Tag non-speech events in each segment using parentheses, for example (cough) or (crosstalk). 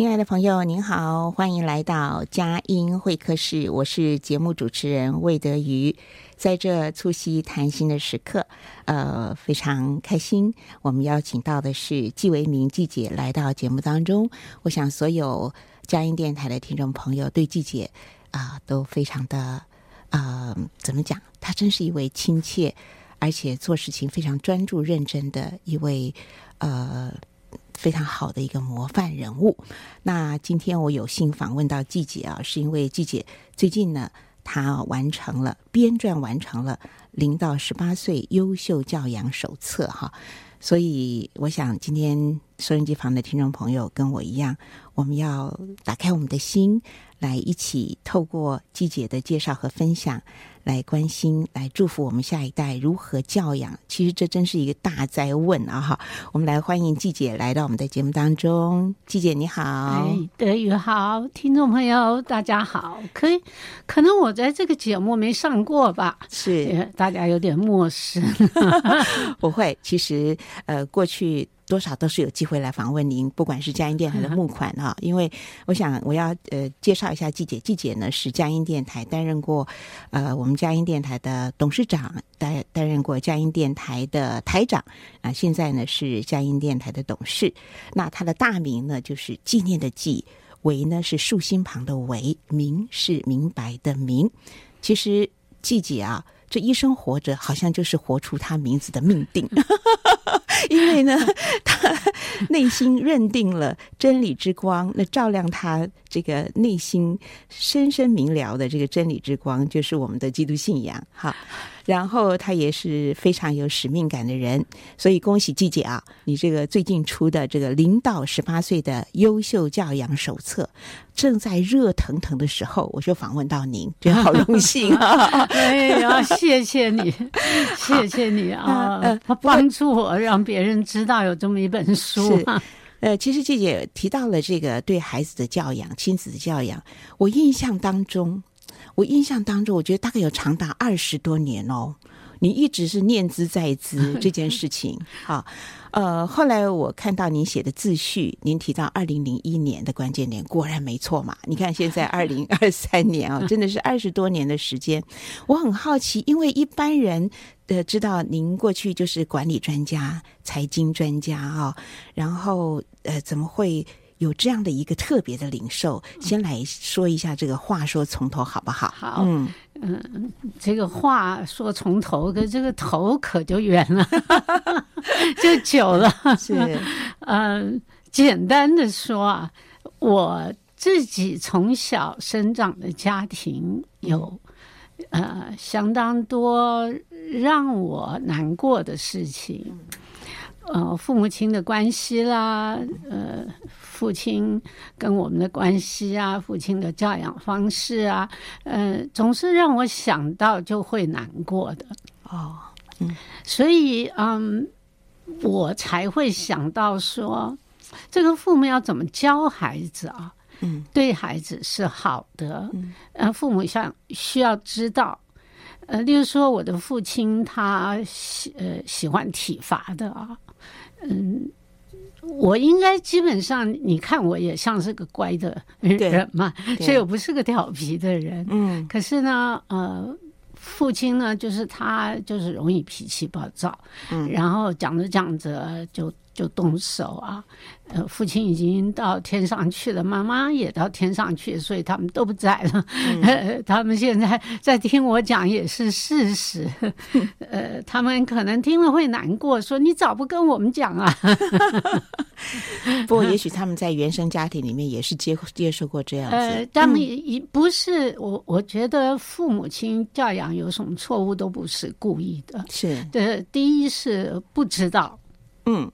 亲爱的朋友，您好，欢迎来到佳音会客室。我是节目主持人魏德瑜，在这促膝谈心的时刻，呃，非常开心。我们邀请到的是季维明季姐来到节目当中。我想所有佳音电台的听众朋友对季姐啊、都非常的啊、怎么讲？她真是一位亲切，而且做事情非常专注认真的一位呃。非常好的一个模范人物。那今天我有幸访问到季姐啊，是因为季姐最近呢，她完成了编撰完成了零到十八岁优秀教养手册哈。所以我想今天收音机旁的听众朋友跟我一样，我们要打开我们的心，来一起透过季姐的介绍和分享。来关心，来祝福我们下一代如何教养。其实这真是一个大哉问啊！哈，我们来欢迎季姐来到我们的节目当中。季姐你好，哎，德瑜好，听众朋友大家好。可以，可能我在这个节目没上过吧？是，大家有点陌生。(laughs) 不会，其实呃，过去。多少都是有机会来访问您，不管是佳音电台的募款啊，(laughs) 因为我想我要呃介绍一下季姐，季姐呢是佳音电台担任过呃我们佳音电台的董事长，担担任过佳音电台的台长啊，现在呢是佳音电台的董事。那她的大名呢就是纪念的纪，为呢是竖心旁的为，明是明白的明。其实季姐啊，这一生活着好像就是活出他名字的命定。(laughs) 因为呢，他内心认定了真理之光，那照亮他这个内心深深明了的这个真理之光，就是我们的基督信仰。哈。然后他也是非常有使命感的人，所以恭喜季姐啊！你这个最近出的这个零到十八岁的优秀教养手册，正在热腾腾的时候，我就访问到您，觉得好荣幸啊！(laughs) 哎呀，谢谢你，(laughs) 谢谢你啊！他，帮助我让别人知道有这么一本书啊。呃，其实纪姐提到了这个对孩子的教养、亲子的教养，我印象当中。我印象当中，我觉得大概有长达二十多年哦，你一直是念兹在兹 (laughs) 这件事情。啊，呃，后来我看到您写的自序，您提到二零零一年的关键点，果然没错嘛。你看现在二零二三年啊，(laughs) 真的是二十多年的时间。我很好奇，因为一般人呃知道您过去就是管理专家、财经专家啊，然后呃怎么会？有这样的一个特别的领受，先来说一下这个话说从头好不好？好，嗯嗯，这个话说从头，跟这个头可就远了，(laughs) 就久了。是，嗯，简单的说啊，我自己从小生长的家庭有呃相当多让我难过的事情，呃，父母亲的关系啦，呃。父亲跟我们的关系啊，父亲的教养方式啊，呃，总是让我想到就会难过的哦，嗯，所以嗯，我才会想到说，这个父母要怎么教孩子啊？嗯，对孩子是好的，嗯，呃，父母想需要知道，呃，例如说我的父亲他喜呃喜欢体罚的啊，嗯。我应该基本上，你看我也像是个乖的人嘛，所以我不是个调皮的人。嗯，可是呢，呃，父亲呢，就是他就是容易脾气暴躁，嗯，然后讲着讲着就。就动手啊！呃，父亲已经到天上去了，妈妈也到天上去，所以他们都不在了。嗯、(laughs) 他们现在在听我讲也是事实。(laughs) 呃，他们可能听了会难过，说你早不跟我们讲啊。(laughs) 不过，也许他们在原生家庭里面也是接接受过这样子。呃，他们也不是我，我觉得父母亲教养有什么错误都不是故意的。是的，第一是不知道，嗯。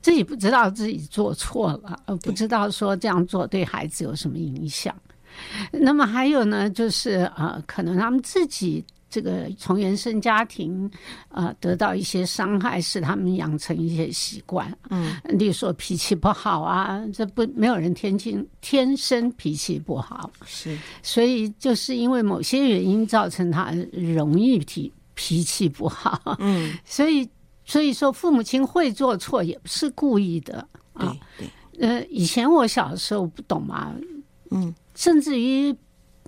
自己不知道自己做错了，呃，不知道说这样做对孩子有什么影响。那么还有呢，就是呃，可能他们自己这个从原生家庭呃得到一些伤害，使他们养成一些习惯。嗯，例如说脾气不好啊，这不没有人天生天生脾气不好，是，所以就是因为某些原因造成他容易脾脾气不好。嗯，(laughs) 所以。所以说，父母亲会做错，也不是故意的啊。对，呃，以前我小的时候不懂嘛，嗯，甚至于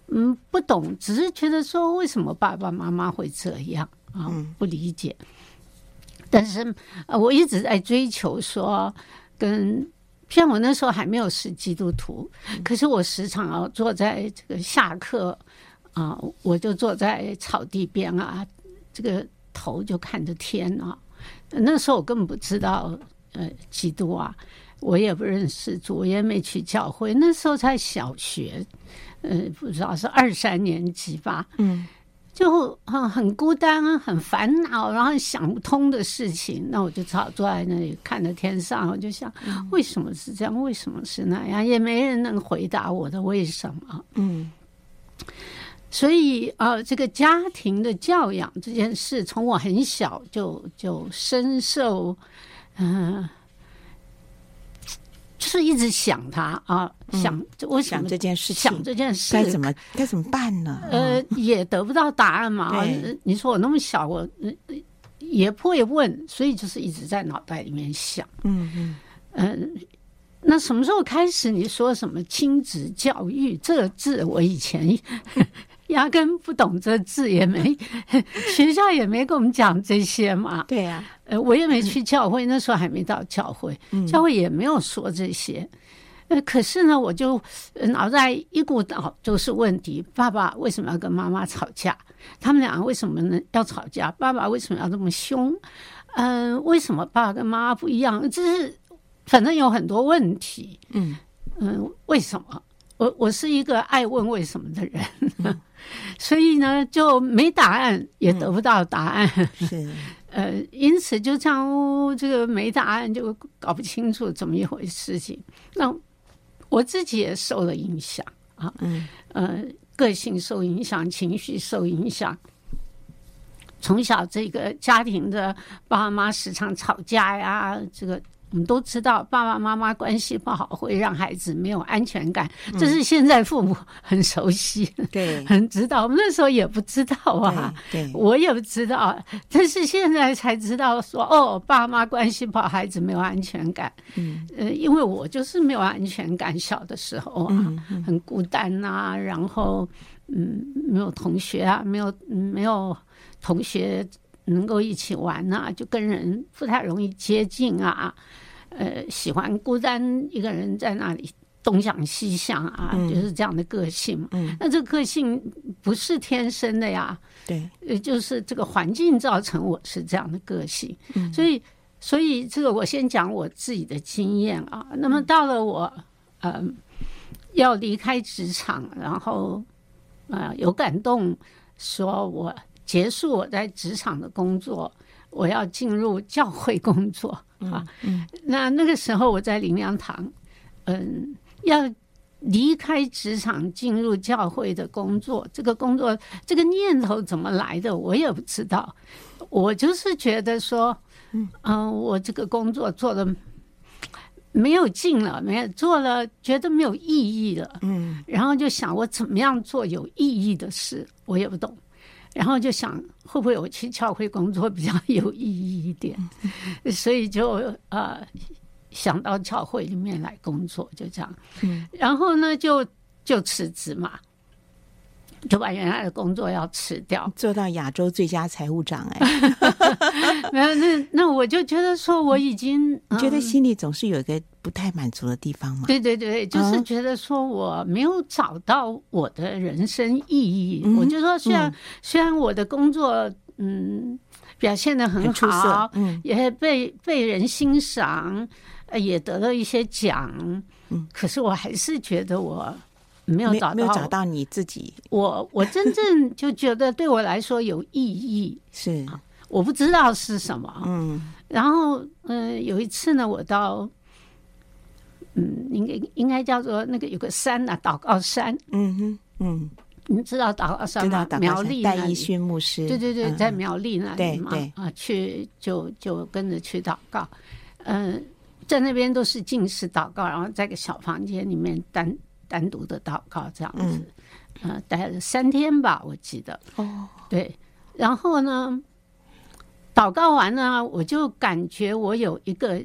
嗯不懂，只是觉得说为什么爸爸妈妈会这样啊，不理解。但是呃，我一直在追求说，跟像我那时候还没有是基督徒，可是我时常啊坐在这个下课啊，我就坐在草地边啊，这个头就看着天啊。那时候我根本不知道，呃，基督啊，我也不认识主，我也没去教会。那时候才小学，呃，不知道是二三年级吧，嗯，就很很孤单，很烦恼，然后想不通的事情。那我就只好坐在那里看着天上，我就想，为什么是这样？为什么是那样？也没人能回答我的为什么。嗯。所以，呃，这个家庭的教养这件事，从我很小就就深受，嗯、呃，就是一直想他啊，想我想这件事情，想这件事该怎么该怎么办呢？呃，也得不到答案嘛。你说我那么小，我也不会问，所以就是一直在脑袋里面想。嗯嗯嗯、呃，那什么时候开始？你说什么亲子教育这个字，我以前。压根不懂这字，也没 (laughs) 学校也没跟我们讲这些嘛。对呀、啊，呃，我也没去教会，那时候还没到教会，教会也没有说这些。呃，可是呢，我就脑袋一股脑就是问题：爸爸为什么要跟妈妈吵架？他们两个为什么呢要吵架？爸爸为什么要这么凶？嗯、呃，为什么爸爸跟妈妈不一样？这是反正有很多问题。嗯嗯、呃，为什么？我我是一个爱问为什么的人。嗯 (laughs) 所以呢，就没答案，也得不到答案。嗯、是，(laughs) 呃，因此就这样，这个没答案，就搞不清楚怎么一回事情。那我自己也受了影响啊，嗯，呃，个性受影响，情绪受影响。从小这个家庭的爸妈时常吵架呀，这个。我们都知道，爸爸妈妈关系不好会让孩子没有安全感，这是现在父母很熟悉，对，很知道。我们那时候也不知道啊，对，我也不知道，但是现在才知道说，哦，爸妈关系不好，孩子没有安全感。嗯，呃，因为我就是没有安全感，小的时候啊，很孤单呐，然后嗯，没有同学啊，没有没有同学。能够一起玩呐、啊，就跟人不太容易接近啊，呃，喜欢孤单一个人在那里东想西想啊，嗯、就是这样的个性。嗯，那这个个性不是天生的呀，对，呃，就是这个环境造成我是这样的个性。嗯，所以，所以这个我先讲我自己的经验啊。那么到了我呃要离开职场，然后呃有感动，说我。结束我在职场的工作，我要进入教会工作啊。嗯，那那个时候我在灵粮堂，嗯，要离开职场进入教会的工作，这个工作这个念头怎么来的，我也不知道。我就是觉得说，嗯，我这个工作做的没有劲了，没有做了，觉得没有意义了。嗯，然后就想我怎么样做有意义的事，我也不懂。然后就想会不会我去教会工作比较有意义一点，所以就呃想到教会里面来工作，就这样。嗯，然后呢就就辞职嘛，就把原来的工作要辞掉，(laughs) 做到亚洲最佳财务长哎，(laughs) 没有那那我就觉得说我已经、嗯、觉得心里总是有一个。不太满足的地方嘛？对对对，就是觉得说我没有找到我的人生意义。嗯、我就说，虽然、嗯、虽然我的工作嗯表现的很好，很嗯，也被被人欣赏，也得了一些奖，嗯，可是我还是觉得我没有找到没，没有找到你自己。我我真正就觉得对我来说有意义 (laughs) 是，我不知道是什么，嗯，然后嗯、呃，有一次呢，我到。嗯，应该应该叫做那个有个山呐、啊，祷告山。嗯哼，嗯，你知道祷告山吗？苗栗戴一勋牧师。对对对，在苗栗那里嘛，啊，去就就跟着去祷告。嗯，在那边都是静思祷告，然后在个小房间里面单单独的祷告这样子。嗯，待了三天吧，我记得。哦，对，然后呢，祷告完呢，我就感觉我有一个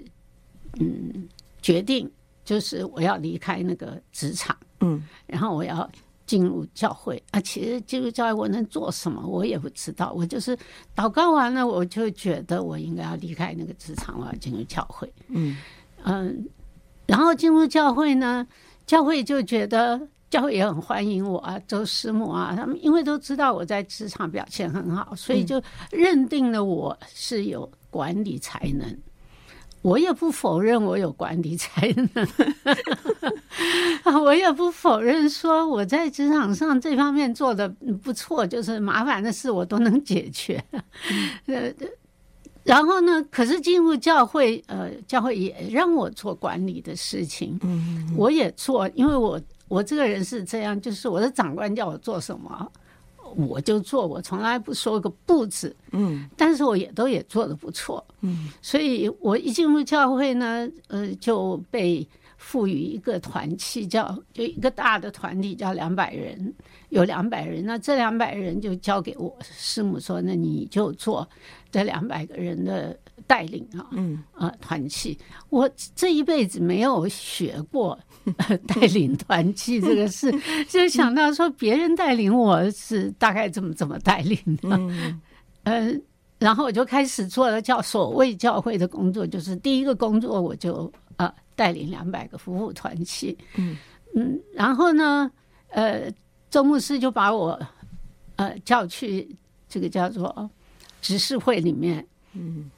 嗯决定。就是我要离开那个职场，嗯，然后我要进入教会啊。其实进入教会我能做什么，我也不知道。我就是祷告完了，我就觉得我应该要离开那个职场，我要进入教会。嗯嗯，然后进入教会呢，教会就觉得教会也很欢迎我啊，周师母啊，他们因为都知道我在职场表现很好，所以就认定了我是有管理才能。我也不否认我有管理才能，(laughs) 我也不否认说我在职场上这方面做的不错，就是麻烦的事我都能解决。呃，然后呢，可是进入教会，呃，教会也让我做管理的事情，我也做，因为我我这个人是这样，就是我的长官叫我做什么。我就做，我从来不说个不字，嗯，但是我也都也做的不错，嗯，所以我一进入教会呢，呃，就被赋予一个团契，叫就一个大的团体，叫两百人，有两百人，那这两百人就交给我师母说，那你就做这两百个人的。带领啊，嗯。啊，团契，我这一辈子没有学过 (laughs) 带领团契这个事，(laughs) 就想到说别人带领我是大概怎么怎么带领的，嗯，(laughs) 呃，然后我就开始做了叫所谓教会的工作，就是第一个工作我就啊带领两百个服务团契，嗯嗯，然后呢，呃，周牧师就把我呃叫去这个叫做执事会里面，嗯。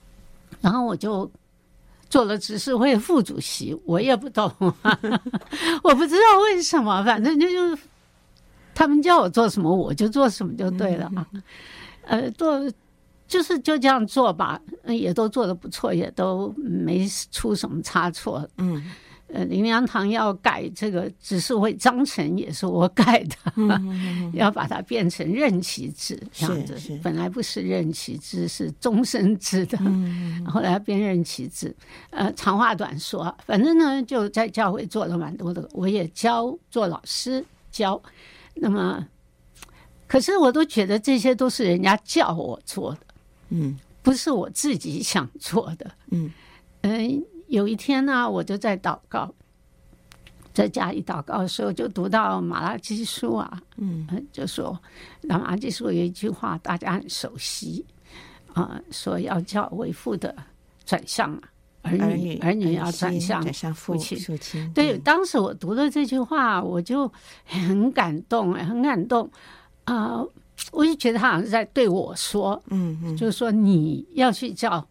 然后我就做了执事会副主席，我也不懂，(laughs) 我不知道为什么，反正就就他们叫我做什么我就做什么就对了啊。呃，做就是就这样做吧，也都做的不错，也都没出什么差错。嗯。呃，林良堂要改这个执事会章程，也是我改的，嗯嗯嗯、(laughs) 要把它变成任期制这样子。本来不是任期制，是终身制的，(laughs) 后来变任期制。呃，长话短说，反正呢，就在教会做了蛮多的，我也教做老师教。那么，可是我都觉得这些都是人家叫我做的，嗯，不是我自己想做的，嗯嗯。呃有一天呢，我就在祷告，在家里祷告的时候，就读到马拉基书啊，嗯，就说马拉基书有一句话大家很熟悉啊，说要叫为父的转向啊儿女，儿女要转向父亲。父亲对，当时我读了这句话，我就很感动，很感动啊！我就觉得他好像是在对我说，嗯嗯，就是说你要去叫。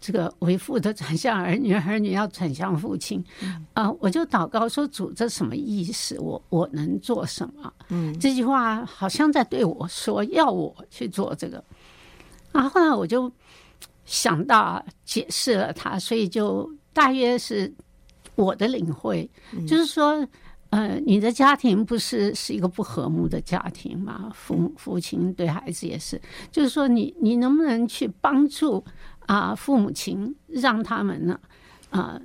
这个为父的转向儿女，儿女要转向父亲，啊、呃，我就祷告说：“主，这什么意思？我我能做什么？”嗯，这句话好像在对我说，要我去做这个。啊，后来我就想到解释了他，所以就大约是我的领会，嗯、就是说，呃，你的家庭不是是一个不和睦的家庭嘛？父父亲对孩子也是，就是说你，你你能不能去帮助？啊，父母亲让他们呢，啊，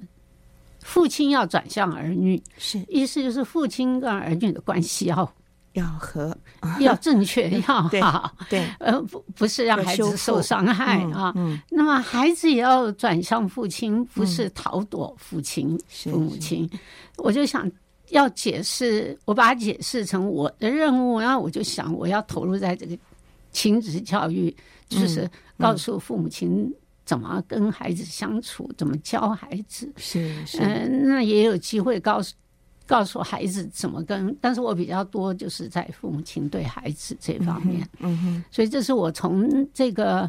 父亲要转向儿女，是意思就是父亲跟儿女的关系要 (laughs) 要和要正确，(laughs) 要好，对，呃，不不是让孩子受伤害啊。嗯，那么孩子也要转向父亲，不是逃躲父亲、父母亲。我就想要解释，我把它解释成我的任务，然后我就想我要投入在这个亲子教育，就是告诉父母亲怎么跟孩子相处，怎么教孩子。是是，嗯，那也有机会告诉。告诉孩子怎么跟，但是我比较多就是在父母亲对孩子这方面，嗯哼，所以这是我从这个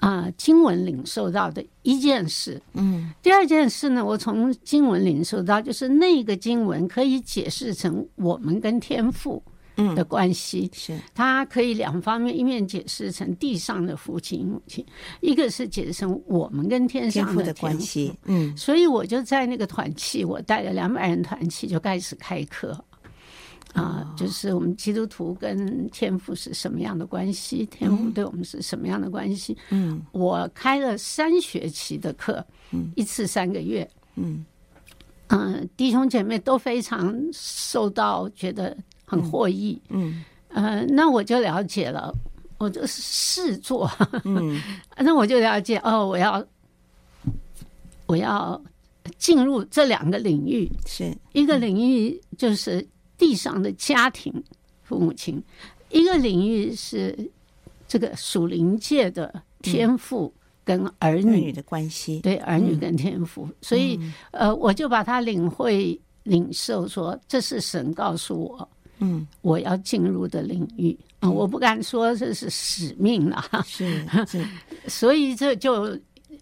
啊、呃、经文领受到的一件事，嗯，第二件事呢，我从经文领受到就是那个经文可以解释成我们跟天父。的关系、嗯、是，它可以两方面，一面解释成地上的父亲母亲，一个是解释成我们跟天上的，天父的关系。嗯，所以我就在那个团契，我带了两百人团契就开始开课啊、呃，就是我们基督徒跟天父是什么样的关系，天父对我们是什么样的关系？嗯，我开了三学期的课，嗯，一次三个月，嗯，嗯、呃，弟兄姐妹都非常受到觉得。很获益，嗯，呃，那我就了解了，我就试做，嗯，(laughs) 那我就了解，哦，我要我要进入这两个领域，是。一个领域就是地上的家庭父母亲，一个领域是这个属灵界的天父跟儿女，的关系，对儿女跟天父，所以呃，我就把它领会领受说，这是神告诉我。嗯，我要进入的领域。啊，我不敢说这是使命了，是是，(laughs) 所以这就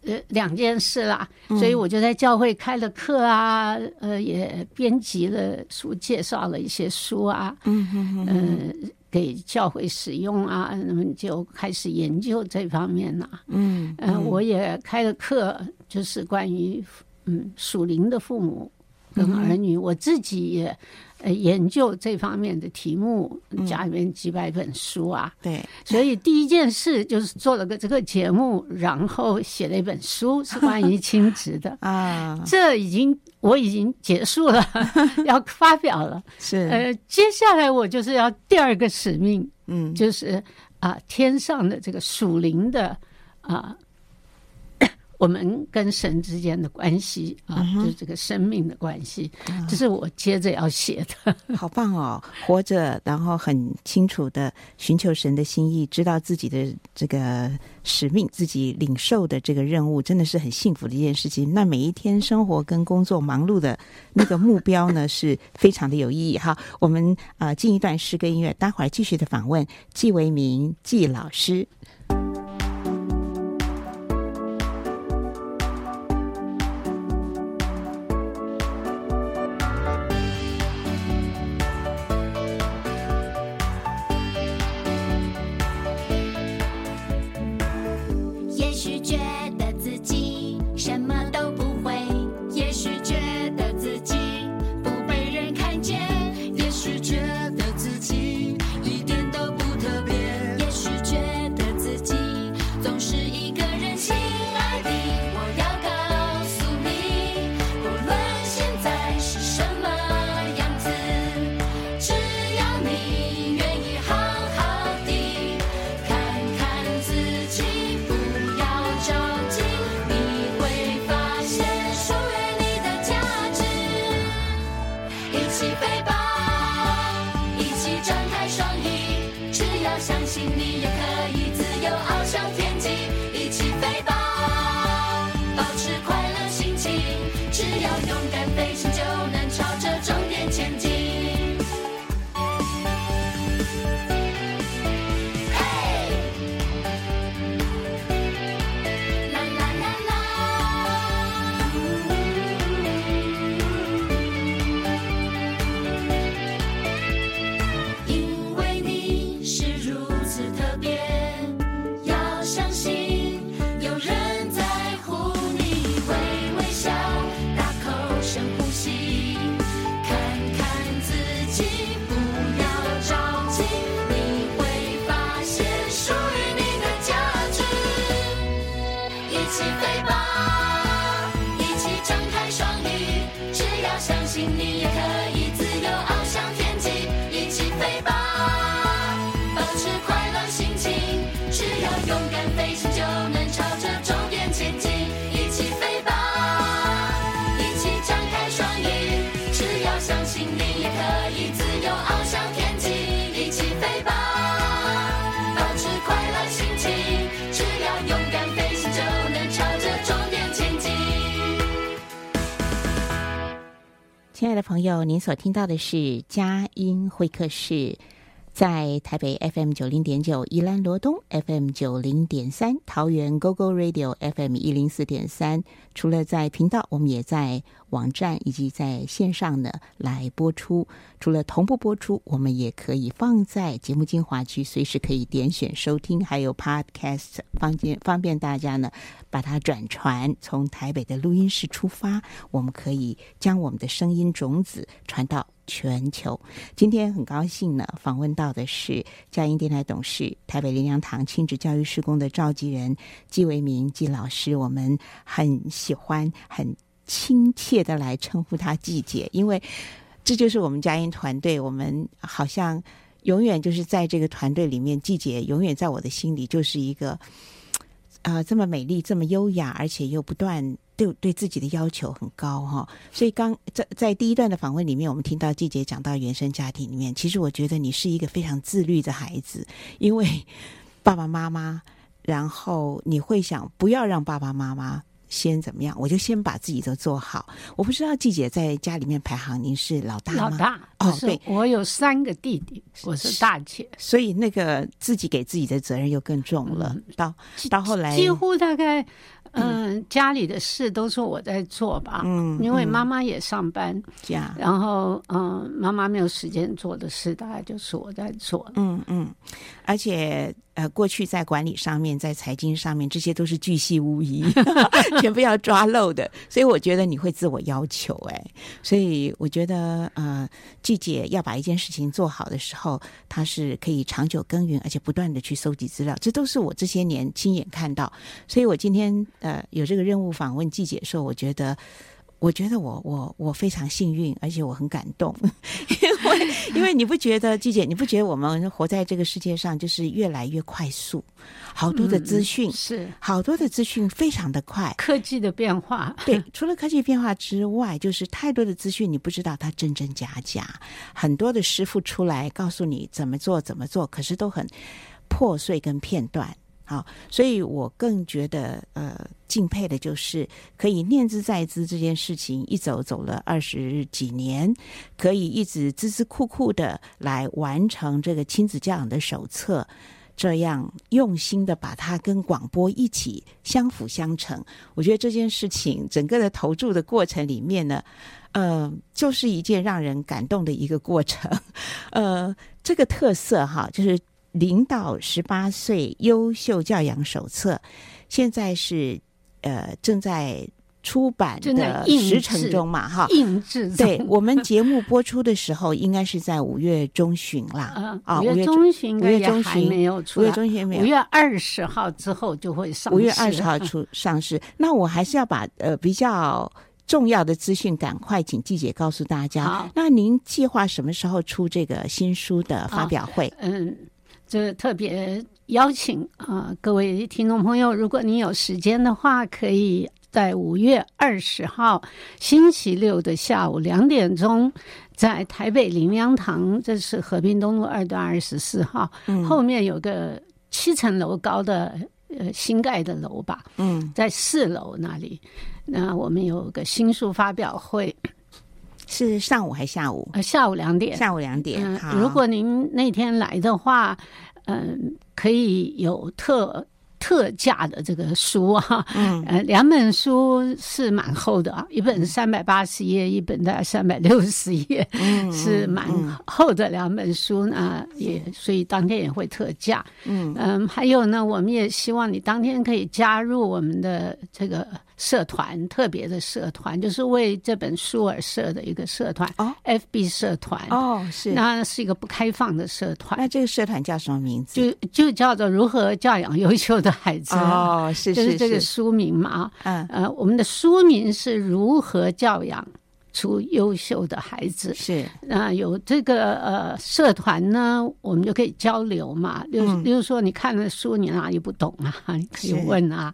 呃两件事啦，所以我就在教会开了课啊，呃，也编辑了书，介绍了一些书啊，嗯嗯嗯，给教会使用啊，那么就开始研究这方面了，嗯嗯，我也开了课，就是关于嗯属灵的父母跟儿女，我自己也。呃，研究这方面的题目，家里面几百本书啊。嗯、对，所以第一件事就是做了个这个节目，然后写了一本书，是关于亲子的 (laughs) 啊。这已经我已经结束了，(laughs) 要发表了。是，呃，接下来我就是要第二个使命，嗯，就是啊、呃，天上的这个属灵的啊。呃我们跟神之间的关系啊，就是这个生命的关系，这是我接着要写的。(laughs) 好棒哦！活着，然后很清楚的寻求神的心意，知道自己的这个使命，自己领受的这个任务，真的是很幸福的一件事情。那每一天生活跟工作忙碌的那个目标呢，是非常的有意义。哈，我们啊，进一段诗歌音乐，待会儿继续的访问季维明季老师。朋友，您所听到的是佳音会客室。在台北 FM 九零点九，宜兰罗东 FM 九零点三，桃园 GoGo Radio FM 一零四点三。除了在频道，我们也在网站以及在线上呢来播出。除了同步播出，我们也可以放在节目精华区，随时可以点选收听，还有 Podcast 方便方便大家呢把它转传。从台北的录音室出发，我们可以将我们的声音种子传到。全球，今天很高兴呢，访问到的是佳音电台董事、台北灵粮堂亲子教育施工的召集人季维明季老师。我们很喜欢、很亲切的来称呼他季姐，因为这就是我们佳音团队。我们好像永远就是在这个团队里面，季姐永远在我的心里就是一个、啊，这么美丽、这么优雅，而且又不断。对对自己的要求很高哈，所以刚在在第一段的访问里面，我们听到季姐讲到原生家庭里面，其实我觉得你是一个非常自律的孩子，因为爸爸妈妈，然后你会想不要让爸爸妈妈先怎么样，我就先把自己都做好。我不知道季姐在家里面排行，您是老大吗？老大哦，对，我有三个弟弟，我是大姐，所以那个自己给自己的责任又更重了。嗯、到到后来，几乎大概。嗯，家里的事都是我在做吧。嗯，因为妈妈也上班，家、嗯，然后嗯，妈妈没有时间做的事，大概就是我在做。嗯嗯，而且呃，过去在管理上面，在财经上面，这些都是巨细无遗，(laughs) 全部要抓漏的。所以我觉得你会自我要求，哎，所以我觉得呃，季姐要把一件事情做好的时候，她是可以长久耕耘，而且不断的去搜集资料，这都是我这些年亲眼看到。所以我今天。呃，有这个任务访问季姐的时候，我觉得，我觉得我我我非常幸运，而且我很感动，(laughs) 因为因为你不觉得季姐，你不觉得我们活在这个世界上就是越来越快速，好多的资讯、嗯、是好多的资讯非常的快，科技的变化对，除了科技变化之外，就是太多的资讯你不知道它真真假假，很多的师傅出来告诉你怎么做怎么做，可是都很破碎跟片段。好，所以我更觉得呃敬佩的就是可以念兹在兹这件事情，一走走了二十几年，可以一直孜孜酷酷的来完成这个亲子教养的手册，这样用心的把它跟广播一起相辅相成。我觉得这件事情整个的投注的过程里面呢，呃，就是一件让人感动的一个过程。(laughs) 呃，这个特色哈，就是。零到十八岁优秀教养手册，现在是呃正在出版的时程中嘛，哈，印制。对，我们节目播出的时候，应该是在五月中旬啦。(laughs) 啊，五月中旬，五月中旬没有出，五月中旬没有。五月二十号之后就会上市。五月二十号出上市。(laughs) 那我还是要把呃比较重要的资讯赶快请季姐告诉大家。那您计划什么时候出这个新书的发表会？嗯。就特别邀请啊，各位听众朋友，如果你有时间的话，可以在五月二十号星期六的下午两点钟，在台北林洋堂，这是和平东路二段二十四号，嗯，后面有个七层楼高的呃新盖的楼吧，嗯，在四楼那里，那我们有个新书发表会。是上午还是下午？呃，下午两点。下午两点。嗯，如果您那天来的话，嗯，可以有特。特价的这个书啊，嗯，呃，两本书是蛮厚的啊，一本三百八十页，一本大概三百六十页，嗯，是蛮厚的两本书呢，也所以当天也会特价，嗯。嗯，还有呢，我们也希望你当天可以加入我们的这个社团，特别的社团，就是为这本书而设的一个社团哦，FB 社团。哦，是，那是一个不开放的社团，那这个社团叫什么名字？就就叫做如何教养优秀的。孩子哦，是是是，就是这个书名嘛，嗯呃，我们的书名是如何教养出优秀的孩子是，那有这个呃社团呢，我们就可以交流嘛。就是，例如说你看了书，你哪里不懂啊？你可以问啊。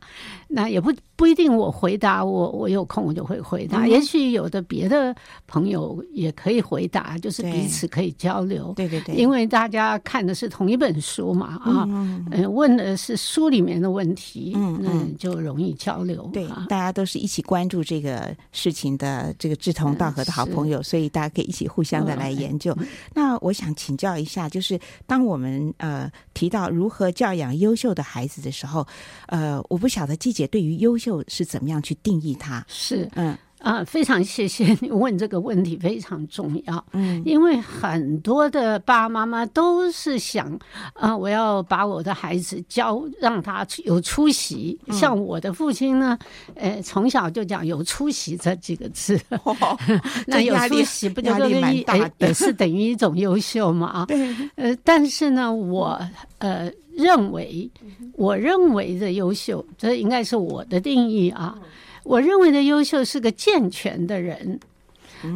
那也不不一定我回答，我我有空我就会回答。也许有的别的朋友也可以回答，就是彼此可以交流。对对对，因为大家看的是同一本书嘛啊，嗯，问的是书里面的问题，嗯嗯，就容易交流。对，大家都是一起关注这个事情的这个志同道合的好朋友，所以大家可以一起互相的来研究。那我想请教一下，就是当我们呃提到如何教养优秀的孩子的时候，呃，我不晓得季姐对于优秀是怎么样去定义它？是嗯。啊，非常谢谢你问这个问题，非常重要。嗯，因为很多的爸爸妈妈都是想，啊，我要把我的孩子教，让他有出息。嗯、像我的父亲呢，呃，从小就讲有出息这几个字。哦、(laughs) 那有出息不就等于也也是等于一种优秀嘛？啊，(laughs) 对。呃，但是呢，我呃认为，我认为的优秀，这应该是我的定义啊。我认为的优秀是个健全的人，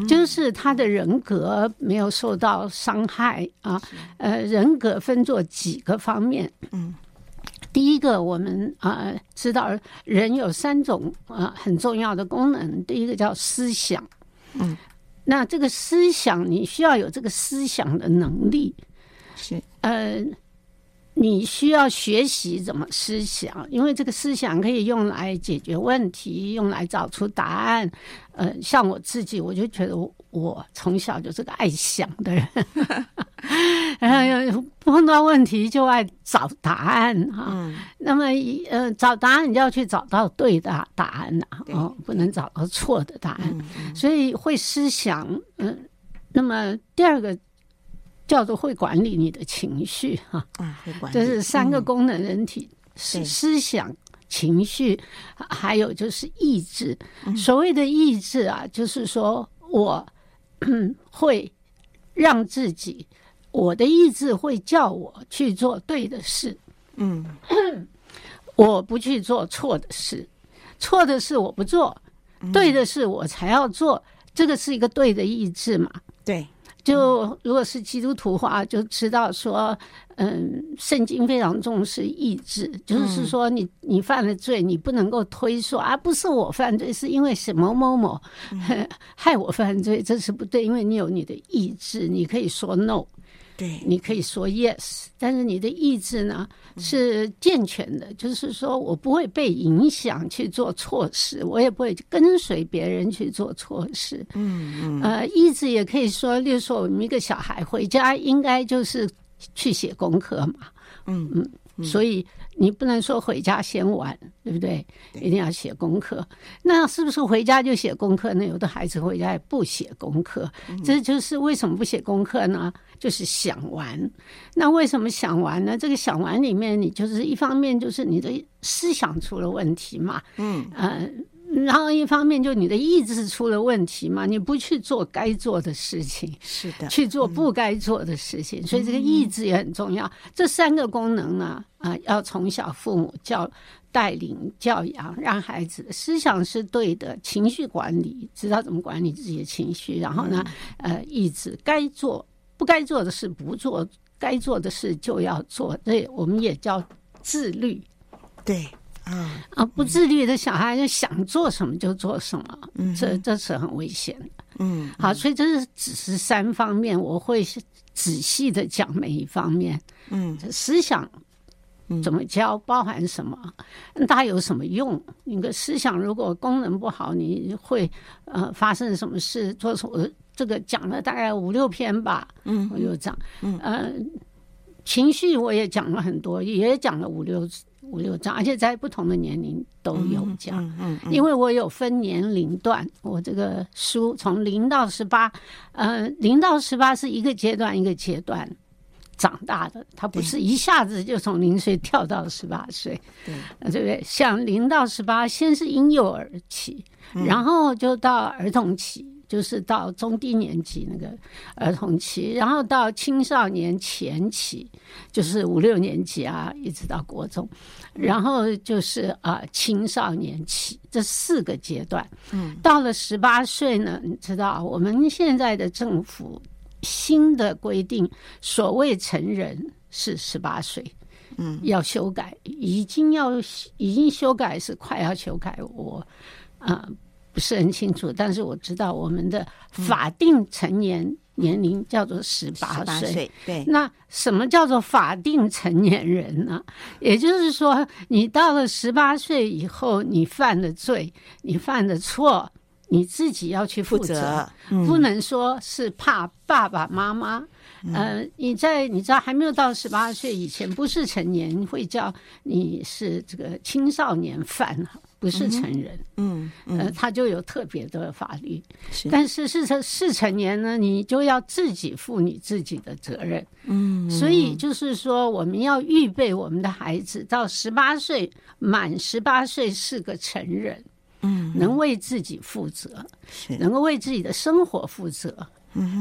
就是他的人格没有受到伤害啊。呃，人格分作几个方面。嗯，第一个我们啊知道人有三种啊很重要的功能，第一个叫思想。嗯，那这个思想你需要有这个思想的能力。是，呃。你需要学习怎么思想，因为这个思想可以用来解决问题，用来找出答案。呃，像我自己，我就觉得我从小就是个爱想的人，(laughs) 然后碰到问题就爱找答案哈。嗯、那么，呃，找答案你就要去找到对的答案呐，哦，不能找到错的答案。嗯嗯、所以会思想，嗯、呃，那么第二个。叫做会管理你的情绪哈，啊，会管理，这是三个功能人体：是思想、情绪，还有就是意志。所谓的意志啊，就是说我 (coughs) 会让自己，我的意志会叫我去做对的事，嗯，(coughs) 我不去做错的事，错的事我不做，对的事我才要做，这个是一个对的意志嘛？对。就如果是基督徒的话，就知道说，嗯，圣经非常重视意志，就是说你，你你犯了罪，你不能够推说啊，不是我犯罪，是因为什么某某 (laughs) 害我犯罪，这是不对，因为你有你的意志，你可以说 no。对，你可以说 yes，但是你的意志呢是健全的，嗯、就是说我不会被影响去做错事，我也不会跟随别人去做错事。嗯嗯，呃，意志也可以说，例如说我们一个小孩回家应该就是去写功课嘛。嗯嗯。所以你不能说回家先玩，对不对？一定要写功课。那是不是回家就写功课呢？有的孩子回家也不写功课，这就是为什么不写功课呢？就是想玩。那为什么想玩呢？这个想玩里面，你就是一方面就是你的思想出了问题嘛。嗯呃然后一方面就你的意志出了问题嘛，你不去做该做的事情，是的，去做不该做的事情，嗯、所以这个意志也很重要。嗯、这三个功能呢，啊、呃，要从小父母教带领教养，让孩子思想是对的，情绪管理知道怎么管理自己的情绪，然后呢，嗯、呃，意志该做不该做的事不做，该做的事就要做，这我们也叫自律，对。啊啊！不自律的小孩就想做什么就做什么，嗯、这这是很危险的。嗯，好，所以这是只是三方面，我会仔细的讲每一方面。嗯，思想怎么教，包含什么，它有什么用？你的思想如果功能不好，你会呃发生什么事？做什么这个讲了大概五六篇吧。嗯，我就讲。嗯呃，情绪我也讲了很多，也讲了五六次。五六张，而且在不同的年龄都有讲，嗯嗯嗯、因为我有分年龄段，我这个书从零到十八，呃，零到十八是一个阶段一个阶段长大的，它不是一下子就从零岁跳到十八岁，对，对不对？像零到十八，先是婴幼儿期，然后就到儿童期，就是到中低年级那个儿童期，然后到青少年前期，就是五六年级啊，一直到国中，然后就是啊青少年期这四个阶段。嗯，到了十八岁呢，你知道我们现在的政府新的规定，所谓成人是十八岁。嗯，要修改，已经要已经修改，是快要修改，我啊、呃、不是很清楚，但是我知道我们的法定成年年龄叫做十八岁。对，那什么叫做法定成年人呢？也就是说，你到了十八岁以后，你犯的罪，你犯的错，你自己要去负责，负责嗯、不能说是怕爸爸妈妈。呃，你在你知道还没有到十八岁以前，不是成年，会叫你是这个青少年犯，不是成人。嗯，嗯呃，他就有特别的法律。是，但是是成是成年呢，你就要自己负你自己的责任。嗯，所以就是说，我们要预备我们的孩子到十八岁，满十八岁是个成人，嗯，能为自己负责，是能够为自己的生活负责。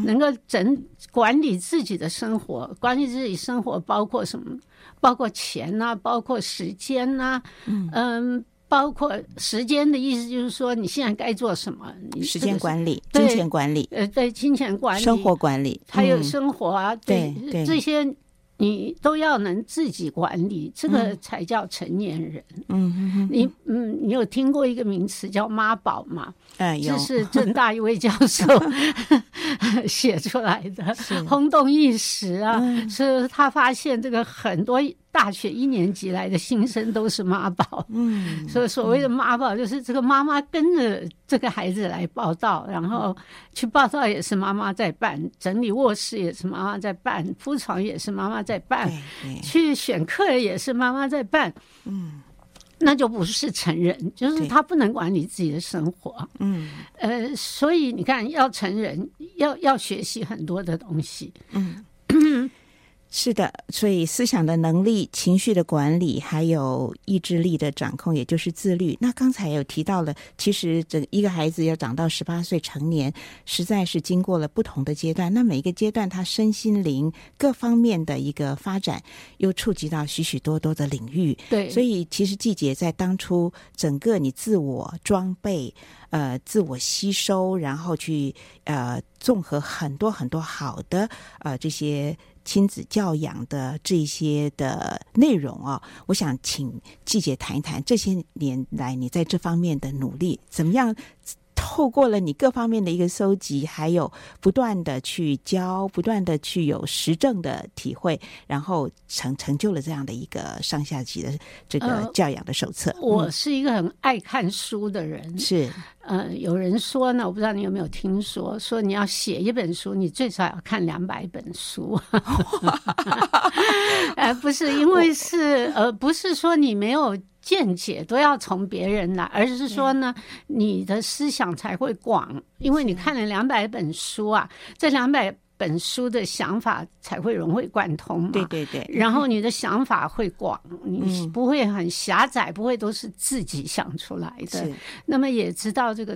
能够整管理自己的生活，管理自己生活包括什么？包括钱呐、啊，包括时间呐、啊，嗯，嗯，包括时间的意思就是说，你现在该做什么？你时间管理、金钱管理，呃，对，金钱管理、生活管理，还有生活啊，嗯、对，对这些。你都要能自己管理，这个才叫成年人。嗯嗯嗯。你嗯，你有听过一个名词叫妈宝吗？哎，有。这是郑大一位教授 (laughs) 写出来的，轰动一时啊！是他发现这个很多。大学一年级来的新生都是妈宝，嗯，所 (laughs) 以所谓的妈宝就是这个妈妈跟着这个孩子来报道，然后去报道也是妈妈在办，整理卧室也是妈妈在办，铺床也是妈妈在办，去选课也是妈妈在办，嗯，那就不是成人，就是他不能管理自己的生活，嗯，呃，所以你看，要成人要要学习很多的东西，嗯。(clears throat) 是的，所以思想的能力、情绪的管理，还有意志力的掌控，也就是自律。那刚才有提到了，其实整一个孩子要长到十八岁成年，实在是经过了不同的阶段。那每一个阶段，他身心灵各方面的一个发展，又触及到许许多多的领域。对，所以其实季节在当初整个你自我装备、呃，自我吸收，然后去呃，综合很多很多好的呃这些。亲子教养的这些的内容啊，我想请季姐谈一谈这些年来你在这方面的努力，怎么样透过了你各方面的一个收集，还有不断的去教，不断的去有实证的体会，然后成成就了这样的一个上下级的这个教养的手册。呃，我是一个很爱看书的人，嗯、是。呃，有人说呢，我不知道你有没有听说，说你要写一本书，你最少要看两百本书。(laughs) (laughs) 呃，不是，因为是呃，不是说你没有见解都要从别人来，而是说呢，你的思想才会广，因为你看了两百本书啊，这两百。本书的想法才会融会贯通嘛，对对对，然后你的想法会广，你不会很狭窄，不会都是自己想出来的。那么也知道这个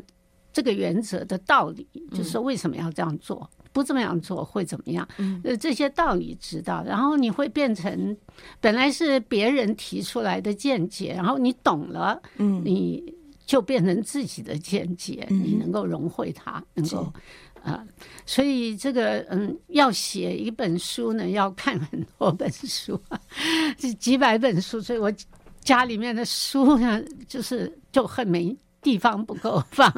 这个原则的道理，就是说为什么要这样做，不这么样做会怎么样？呃，这些道理知道，然后你会变成本来是别人提出来的见解，然后你懂了，嗯，你就变成自己的见解，你能够融会它，能够。啊，所以这个嗯，要写一本书呢，要看很多本书，这 (laughs) 几百本书，所以我家里面的书呢，就是就很没地方不够放。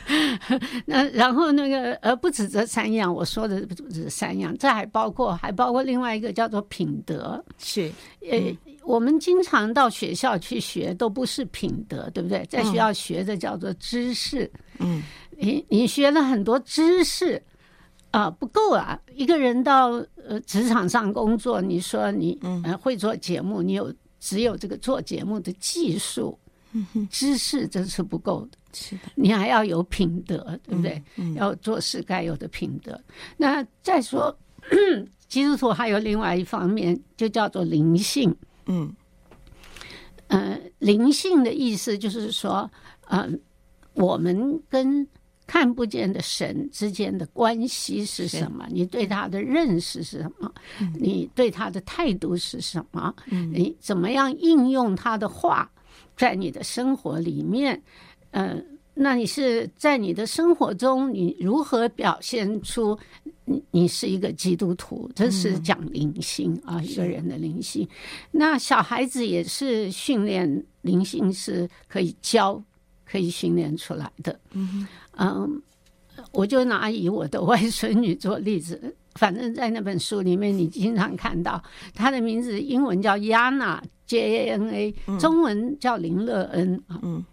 (laughs) 那然后那个呃，不止这三样，我说的不止三样，这还包括还包括另外一个叫做品德，是呃，我们经常到学校去学，都不是品德，对不对？在学校学的叫做知识，嗯。你你学了很多知识啊，不够啊！一个人到呃职场上工作，你说你呃会做节目，你有只有这个做节目的技术，(laughs) 知识这是不够的。是的，你还要有品德，对不对？要做事该有的品德。那再说，(clears throat) 基督徒还有另外一方面，就叫做灵性。嗯，呃，灵性的意思就是说，呃，我们跟看不见的神之间的关系是什么？你对他的认识是什么？嗯、你对他的态度是什么？嗯、你怎么样应用他的话在你的生活里面？嗯、呃，那你是在你的生活中，你如何表现出你你是一个基督徒？这是讲灵性啊，嗯、一个人的灵性。那小孩子也是训练灵性，是可以教。可以训练出来的，嗯嗯，我就拿以我的外孙女做例子。反正，在那本书里面，你经常看到他的名字，英文叫 Yana，J A N A，中文叫林乐恩啊。嗯，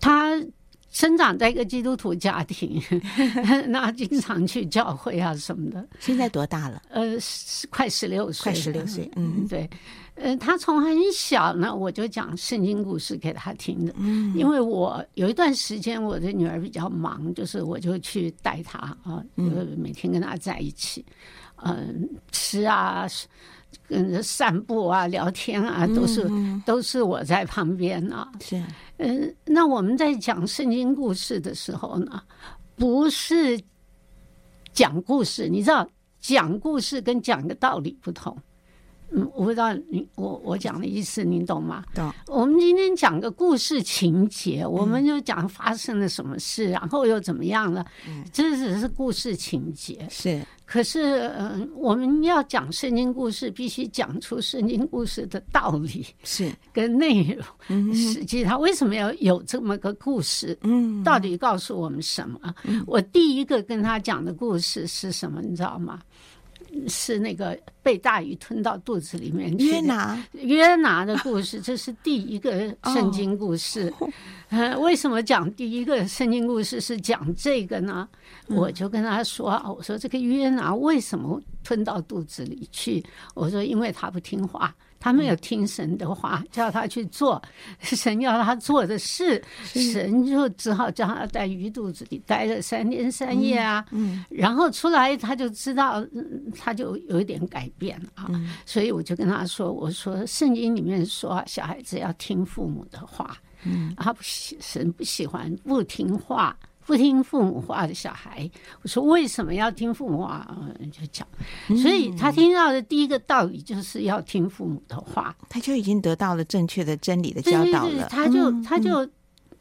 她生长在一个基督徒家庭，(laughs) 那经常去教会啊什么的。现在多大了？呃，快十六岁，快十六岁。嗯，对。呃，他从很小呢，我就讲圣经故事给他听的。嗯，因为我有一段时间我的女儿比较忙，就是我就去带她啊，就每天跟她在一起，嗯、呃，吃啊，跟着散步啊，聊天啊，都是、嗯、都是我在旁边啊。是，嗯、呃，那我们在讲圣经故事的时候呢，不是讲故事，你知道，讲故事跟讲个道理不同。嗯，我不知道你我我讲的意思，你懂吗？懂。我们今天讲个故事情节，我们就讲发生了什么事，然后又怎么样了？嗯，这只是故事情节。是。可是，嗯，我们要讲圣经故事，必须讲出圣经故事的道理是跟内容。嗯，实际他为什么要有这么个故事？嗯，到底告诉我们什么？我第一个跟他讲的故事是什么？你知道吗？是那个被大鱼吞到肚子里面去。约拿，约拿的故事，这是第一个圣经故事。(laughs) 呃，为什么讲第一个圣经故事是讲这个呢？我就跟他说：“我说这个约拿为什么吞到肚子里去？我说因为他不听话。”他没有听神的话，叫他去做 (laughs) 神要他做的事，神就只好叫他在鱼肚子里待了三天三夜啊。嗯，然后出来他就知道，他就有一点改变啊。所以我就跟他说：“我说圣经里面说小孩子要听父母的话，嗯，他不喜神不喜欢不听话。”不听父母话的小孩，我说为什么要听父母话？就讲，所以他听到的第一个道理就是要听父母的话，他就已经得到了正确的真理的教导了。他就他就，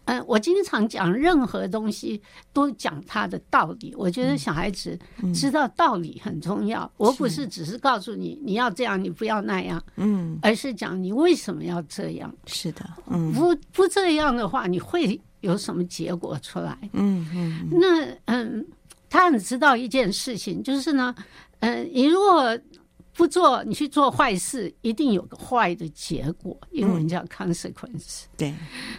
嗯、呃，我经常讲，任何东西都讲他的道理。我觉得小孩子知道道理很重要。我不是只是告诉你你要这样，你不要那样，嗯，而是讲你为什么要这样。是的，嗯，不不这样的话，你会。有什么结果出来？嗯嗯，那嗯，他很知道一件事情，就是呢，嗯，你如果不做，你去做坏事，一定有个坏的结果，英文叫 consequence。对，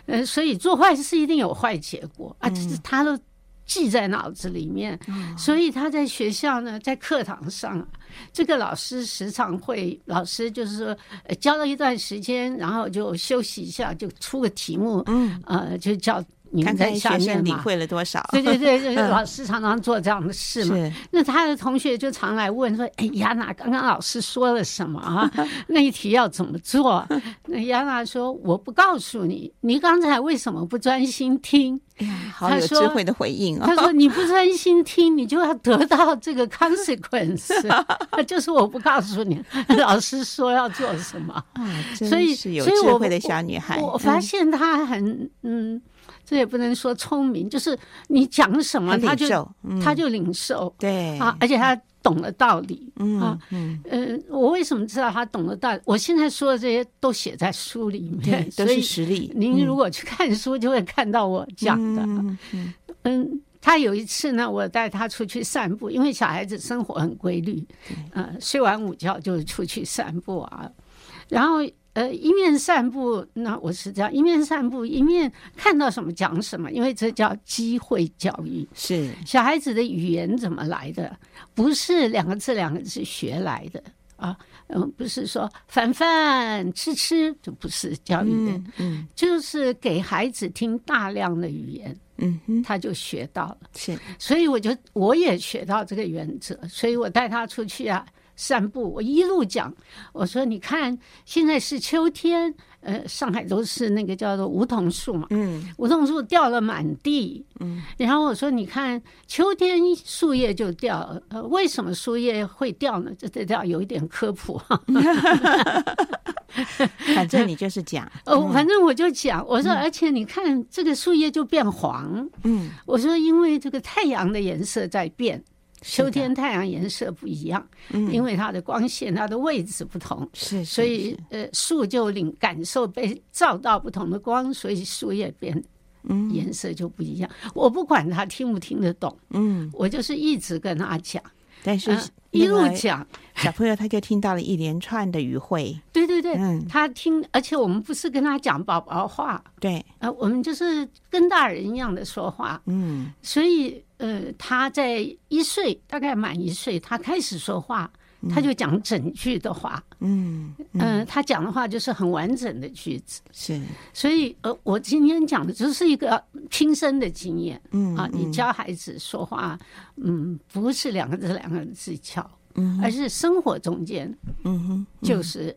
呃，所以做坏事一定有坏结果啊，这是他都记在脑子里面，所以他在学校呢，在课堂上，这个老师时常会，老师就是说教了一段时间，然后就休息一下，就出个题目，嗯，呃，就叫。你们在下面领会了多少？对对对，老师常常做这样的事嘛。那他的同学就常来问说：“哎，亚娜，刚刚老师说了什么啊？那一题要怎么做？”那亚娜说：“我不告诉你，你刚才为什么不专心听？”哎呀，好有智慧的回应哦。他说：(laughs) “你不专心听，你就要得到这个 consequence，(laughs) 就是我不告诉你，老师说要做什么。”啊，所以是有智慧的小女孩。我发现她很嗯。这也不能说聪明，就是你讲什么，他就他就领受，对啊，而且他懂了道理啊，嗯，呃，我为什么知道他懂了道理？我现在说的这些都写在书里面，都是实例。您如果去看书，就会看到我讲的。嗯，他有一次呢，我带他出去散步，因为小孩子生活很规律，嗯，睡完午觉就出去散步啊，然后。呃，一面散步，那我是这样，一面散步，一面看到什么讲什么，因为这叫机会教育。是小孩子的语言怎么来的？不是两个字两个字学来的啊，嗯，不是说凡凡吃吃，就不是教育的，嗯，嗯，就是给孩子听大量的语言，嗯哼，他就学到了。是，所以我就我也学到这个原则，所以我带他出去啊。散步，我一路讲，我说你看现在是秋天，呃，上海都是那个叫做梧桐树嘛，嗯，梧桐树掉了满地，嗯，然后我说你看秋天树叶就掉，呃，为什么树叶会掉呢？这这叫有一点科普。哈。(laughs) 反正你就是讲，(laughs) 哦，反正我就讲，我说，而且你看这个树叶就变黄，嗯，我说因为这个太阳的颜色在变，秋天太阳颜色不一样，因为它的光线它的位置不同，是，所以呃树就领感受被照到不同的光，所以树叶变，嗯，颜色就不一样。我不管他听不听得懂，嗯，我就是一直跟他讲。但是一路讲，(laughs) 小朋友他就听到了一连串的语汇。对对对，他听，而且我们不是跟他讲宝宝话，对，呃，我们就是跟大人一样的说话。嗯，所以呃，他在一岁，大概满一岁，他开始说话。他就讲整句的话，嗯嗯、呃，他讲的话就是很完整的句子，是，所以呃，我今天讲的就是一个亲身的经验，嗯啊，你教孩子说话，嗯，不是两个字两个字教，嗯，而是生活中间，嗯哼，就是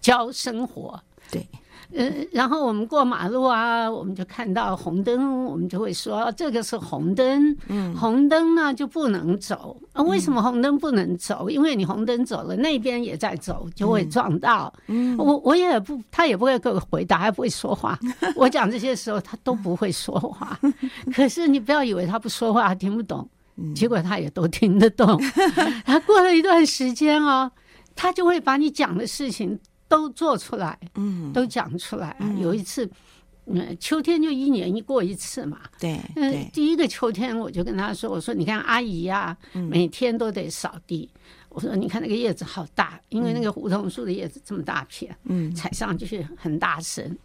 教生活，对。呃，然后我们过马路啊，我们就看到红灯，我们就会说这个是红灯，嗯，红灯呢就不能走。啊，为什么红灯不能走？因为你红灯走了，那边也在走，就会撞到。嗯，我我也不，他也不会给我回答，还不会说话。(laughs) 我讲这些时候，他都不会说话。(laughs) 可是你不要以为他不说话，他听不懂，结果他也都听得懂。(laughs) 他过了一段时间哦，他就会把你讲的事情。都做出来，嗯，都讲出来。有一次，嗯，秋天就一年一过一次嘛，对，嗯，第一个秋天我就跟他说，我说你看阿姨呀，每天都得扫地。我说你看那个叶子好大，因为那个梧桐树的叶子这么大片，嗯，踩上去很大声。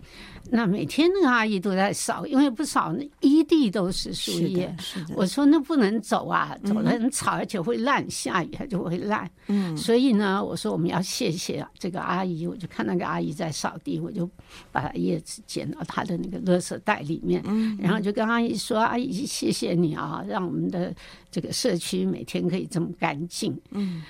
那每天那个阿姨都在扫，因为不扫那一地都是树叶。我说那不能走啊，走了很吵，而且会烂，下雨它就会烂。嗯，所以呢，我说我们要谢谢这个阿姨。我就看那个阿姨在扫地，我就把叶子捡到她的那个垃圾袋里面，然后就跟阿姨说：“阿姨，谢谢你啊，让我们的这个社区每天可以这么干净。”嗯。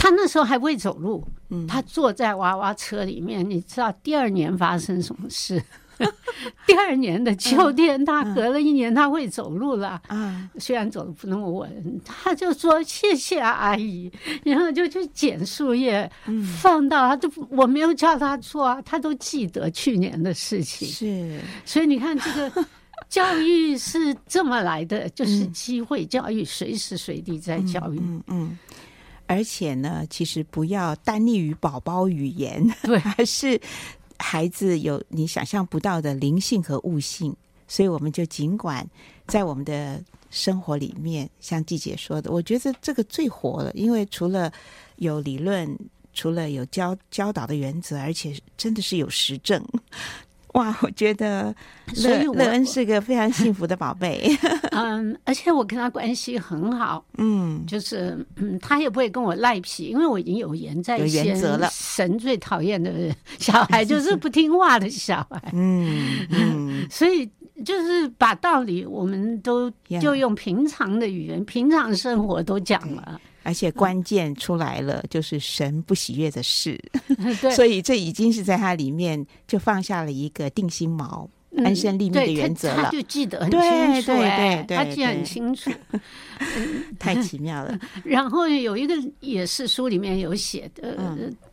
他那时候还不会走路，他坐在娃娃车里面。你知道第二年发生什么事？(laughs) 第二年的秋天，他隔了一年，他会走路了。啊，虽然走的不那么稳，他就说谢谢阿姨，然后就去捡树叶，放到他就我没有叫他做，他都记得去年的事情。是，所以你看这个教育是这么来的，就是机会教育，随时随地在教育。嗯嗯。而且呢，其实不要单立于宝宝语言，对，(laughs) 还是孩子有你想象不到的灵性和悟性。所以我们就尽管在我们的生活里面，像季姐说的，我觉得这个最活了，因为除了有理论，除了有教教导的原则，而且真的是有实证。哇，我觉得乐乐恩是个非常幸福的宝贝。嗯，而且我跟他关系很好。嗯，就是嗯，他也不会跟我赖皮，因为我已经有言在先。有原则了。神最讨厌的小孩就是不听话的小孩。嗯嗯。(laughs) 所以就是把道理，我们都就用平常的语言、平常生活都讲了。而且关键出来了，就是神不喜悦的事，(laughs) 所以这已经是在他里面就放下了一个定心锚、安身立命的原则了。他就记得很清楚，对对对，他记得很清楚，(laughs) 太奇妙了。(laughs) 然后有一个也是书里面有写的，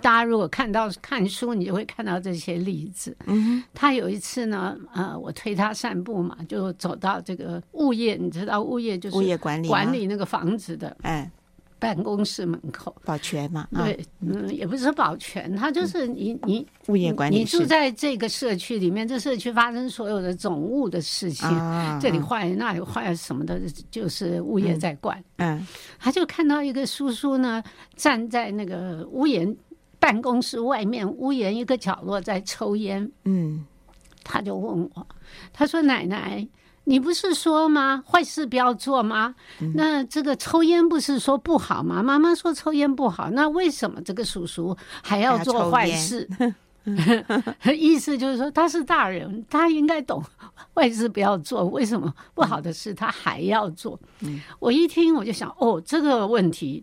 大家如果看到看书，你就会看到这些例子。嗯，他有一次呢，呃，我推他散步嘛，就走到这个物业，你知道物业就是物业管理管理那个房子的，哎。办公室门口保全嘛？对，嗯，也不是保全，他就是你你物业管理。你住在这个社区里面，这社区发生所有的总务的事情，(laughs) 这里坏那里坏什么的，就是物业在管。嗯，他就看到一个叔叔呢，站在那个屋檐办公室外面屋檐一个角落在抽烟。嗯，他就问我，他说：“奶奶。”你不是说吗？坏事不要做吗？那这个抽烟不是说不好吗？妈妈说抽烟不好，那为什么这个叔叔还要做坏事？(laughs) (laughs) 意思就是说他是大人，他应该懂坏事不要做，为什么不好的事他还要做？我一听我就想，哦，这个问题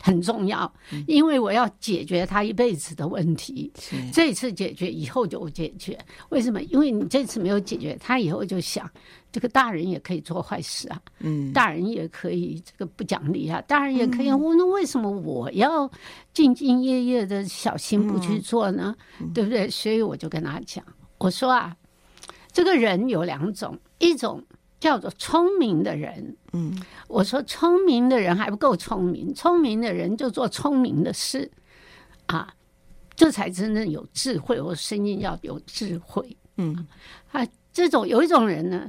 很重要，因为我要解决他一辈子的问题。这一次解决，以后就解决。为什么？因为你这次没有解决，他以后就想，这个大人也可以做坏事啊，嗯，大人也可以这个不讲理啊，大人也可以。我那为什么我要兢兢业业的小心不去做呢？对不对？所以我就跟他讲，我说啊，这个人有两种，一种。叫做聪明的人，嗯，我说聪明的人还不够聪明，聪明的人就做聪明的事，啊，这才真正有智慧。我声音要有智慧，嗯，啊，这种有一种人呢，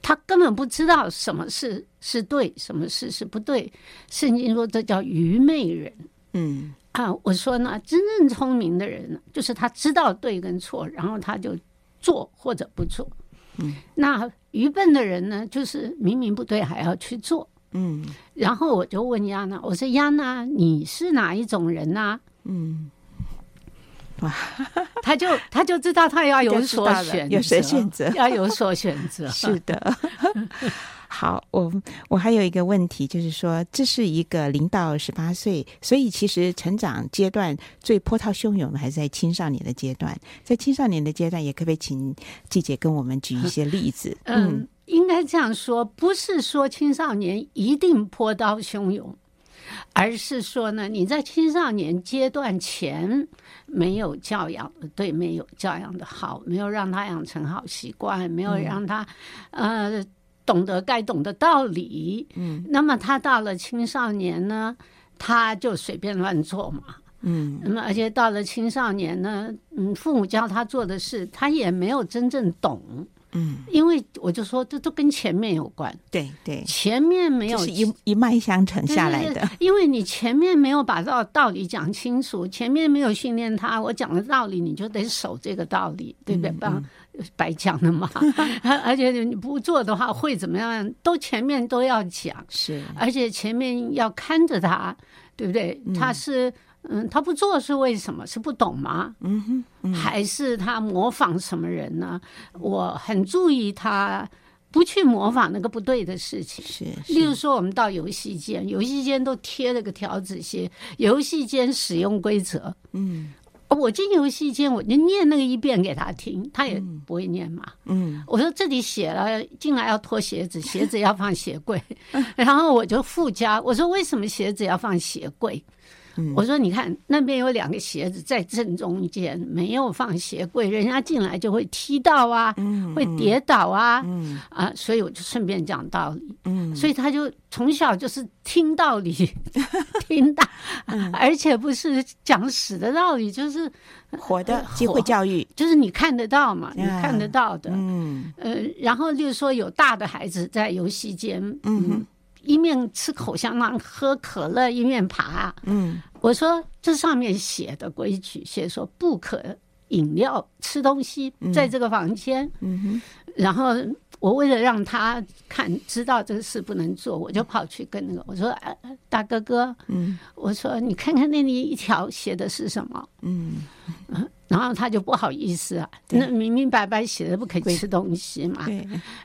他根本不知道什么事是对，什么事是不对。圣经说这叫愚昧人，嗯，啊，我说呢，真正聪明的人呢，就是他知道对跟错，然后他就做或者不做，嗯，那。愚笨的人呢，就是明明不对还要去做。嗯，然后我就问亚娜，我说亚娜，你是哪一种人呢、啊？嗯，哇，他就他就知道他要有所选择，有谁选择，要有所选择。是的。好，我我还有一个问题，就是说，这是一个零到十八岁，所以其实成长阶段最波涛汹涌的还是在青少年的阶段。在青少年的阶段，也可不可以请季姐跟我们举一些例子？嗯，嗯，应该这样说，不是说青少年一定波涛汹涌，而是说呢，你在青少年阶段前没有教养的对，没有教养的好，没有让他养成好习惯，没有让他、嗯、呃。懂得该懂的道理，嗯，那么他到了青少年呢，他就随便乱做嘛，嗯，那么而且到了青少年呢，嗯，父母教他做的事，他也没有真正懂，嗯，因为我就说这都跟前面有关，对对，前面没有是一一脉相承下来的，因为你前面没有把道道理讲清楚，前面没有训练他，我讲的道理你就得守这个道理，对不对？不、嗯？白讲了嘛，(laughs) 而且你不做的话会怎么样？都前面都要讲，是，而且前面要看着他，对不对？他是嗯，他不做是为什么？是不懂吗？嗯哼，还是他模仿什么人呢？我很注意他不去模仿那个不对的事情。是，例如说我们到游戏间，游戏间都贴了个条子写游戏间使用规则。嗯。我进游戏间，我就念那个一遍给他听，他也不会念嘛。嗯，我说这里写了进来要脱鞋子，鞋子要放鞋柜，(laughs) 然后我就附加，我说为什么鞋子要放鞋柜？我说：“你看那边有两个鞋子在正中间，没有放鞋柜，人家进来就会踢到啊，会跌倒啊，啊，所以我就顺便讲道理。嗯，所以他就从小就是听道理，(laughs) 听大，而且不是讲死的道理，就是活的机会教育，就是你看得到嘛，你看得到的。嗯，呃，然后就是说有大的孩子在游戏间，嗯。”一面吃口香糖喝可乐，一面爬。嗯，我说这上面写的规矩，写说不可饮料吃东西，在这个房间。嗯哼，然后我为了让他看知道这个事不能做，我就跑去跟那个我说：“哎，大哥哥，嗯，我说你看看那里一条写的是什么？”嗯。然后他就不好意思啊，那明明白白写的不可以吃东西嘛。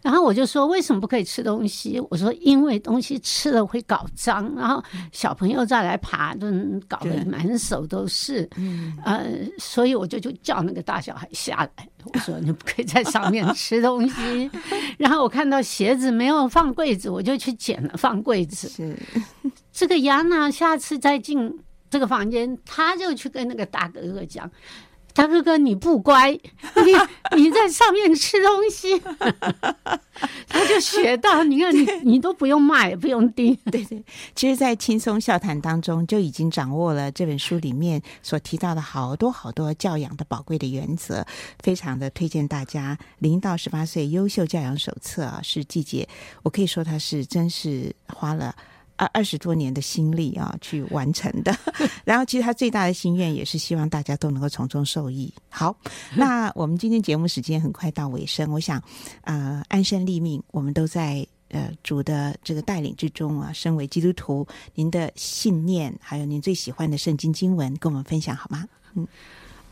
然后我就说，为什么不可以吃东西？我说因为东西吃了会搞脏，然后小朋友再来爬，都搞得满手都是。嗯，呃，所以我就就叫那个大小孩下来，我说你不可以在上面吃东西。(laughs) 然后我看到鞋子没有放柜子，我就去捡了放柜子。是这个杨娜下次再进这个房间，他就去跟那个大哥哥讲。大哥哥，你不乖，你你在上面吃东西，(laughs) 他就学到。你看，你你都不用骂，也不用盯。对对，其实，在轻松笑谈当中，就已经掌握了这本书里面所提到的好多好多教养的宝贵的原则，非常的推荐大家。零到十八岁优秀教养手册啊，是季姐，我可以说她是真是花了。二二十多年的心力啊，去完成的。(laughs) 然后，其实他最大的心愿也是希望大家都能够从中受益。好，那我们今天节目时间很快到尾声，我想，呃，安身立命，我们都在呃主的这个带领之中啊。身为基督徒，您的信念还有您最喜欢的圣经经文，跟我们分享好吗？嗯，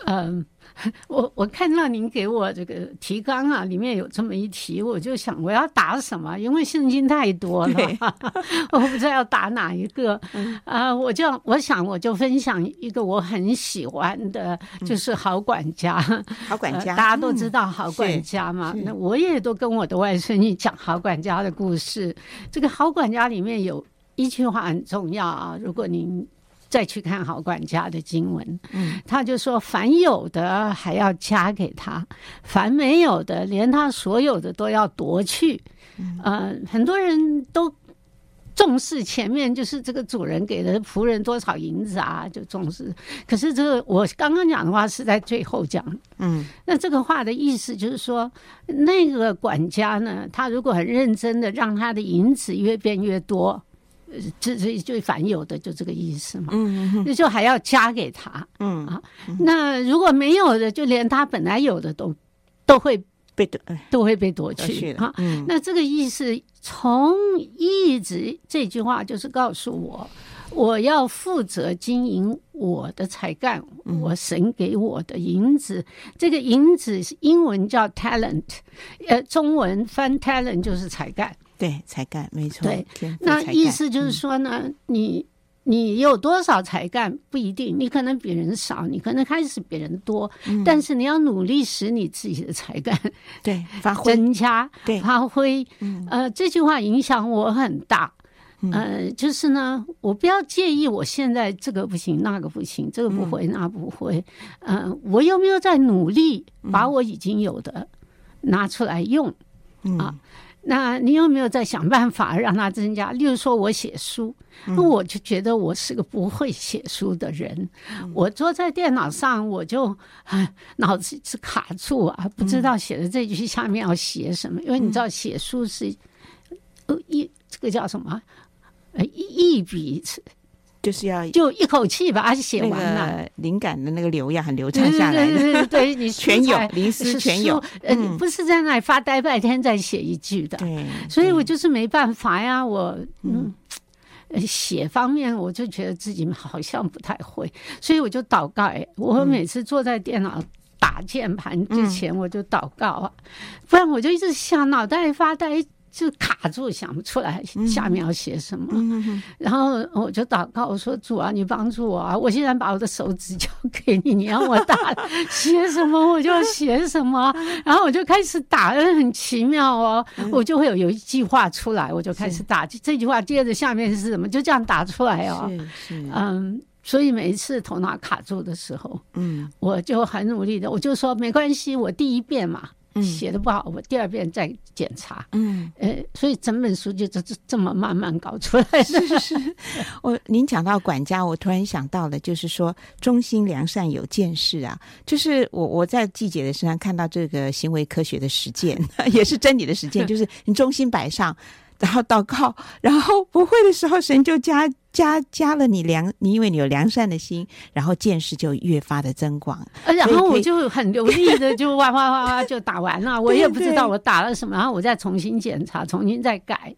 嗯。(laughs) 我我看到您给我这个提纲啊，里面有这么一题，我就想我要答什么？因为圣经太多了，(laughs) 我不知道要答哪一个。啊、嗯呃，我就我想我就分享一个我很喜欢的，就是好管家。好管家，呃、大家都知道好管家嘛。那我也都跟我的外孙女讲好管家的故事。这个好管家里面有一句话很重要啊，如果您。再去看好管家的经文，嗯，他就说：凡有的还要加给他，凡没有的，连他所有的都要夺去。嗯、呃，很多人都重视前面，就是这个主人给了仆人多少银子啊，就重视。可是这个我刚刚讲的话是在最后讲，嗯，那这个话的意思就是说，那个管家呢，他如果很认真的让他的银子越变越多。这这就凡有的就这个意思嘛，嗯，那就还要加给他，嗯啊，那如果没有的，就连他本来有的都都会被夺，都会被夺去啊。那这个意思从一直这句话就是告诉我，我要负责经营我的才干，我神给我的银子，这个银子是英文叫 talent，呃，中文翻 talent 就是才干。对，才干没错。对，那意思就是说呢，嗯、你你有多少才干不一定，你可能比人少，你可能开始比人多，嗯、但是你要努力使你自己的才干对 (laughs) 发挥增加，对发挥。嗯、呃，这句话影响我很大。嗯、呃，就是呢，我不要介意我现在这个不行，那个不行，这个不会，那不会。嗯、呃，我有没有在努力把我已经有的拿出来用？嗯、啊。那你有没有在想办法让它增加？例如说，我写书，那我就觉得我是个不会写书的人。嗯、我坐在电脑上，我就脑子是卡住啊，不知道写的这句下面要写什么。嗯、因为你知道，写书是呃一这个叫什么？呃一笔。就是要就一口气把它写完了，灵感的那个流呀，很流畅下来。对对对，对你 (laughs) 全有，临时全有。嗯，不是在那里发呆半天再写一句的。对，所以我就是没办法呀。我嗯，写方面我就觉得自己好像不太会，所以我就祷告。我每次坐在电脑打键盘之前，我就祷告啊，不然我就一直想脑袋发呆。就卡住，想不出来下面要写什么，嗯、然后我就祷告，我说主啊，你帮助我啊！我现在把我的手指交给你，(laughs) 你让我打写什么我就写什么，(laughs) 然后我就开始打，很奇妙哦，嗯、我就会有有一句话出来，我就开始打是这句话，接着下面是什么，就这样打出来哦。嗯，所以每一次头脑卡住的时候，嗯，我就很努力的，我就说没关系，我第一遍嘛。写的不好，我第二遍再检查。嗯，呃，所以整本书就这这这么慢慢搞出来的。是是是，(laughs) 我您讲到管家，我突然想到了，就是说忠心良善有见识啊，就是我我在季姐的身上看到这个行为科学的实践，(laughs) 也是真理的实践，就是你忠心摆上，然后祷告，然后不会的时候，神就加。加加了你良，你因为你有良善的心，然后见识就越发的增广。然后我就很流利的就哇哇哇哇就打完了，(laughs) 我也不知道我打了什么，然后我再重新检查，重新再改，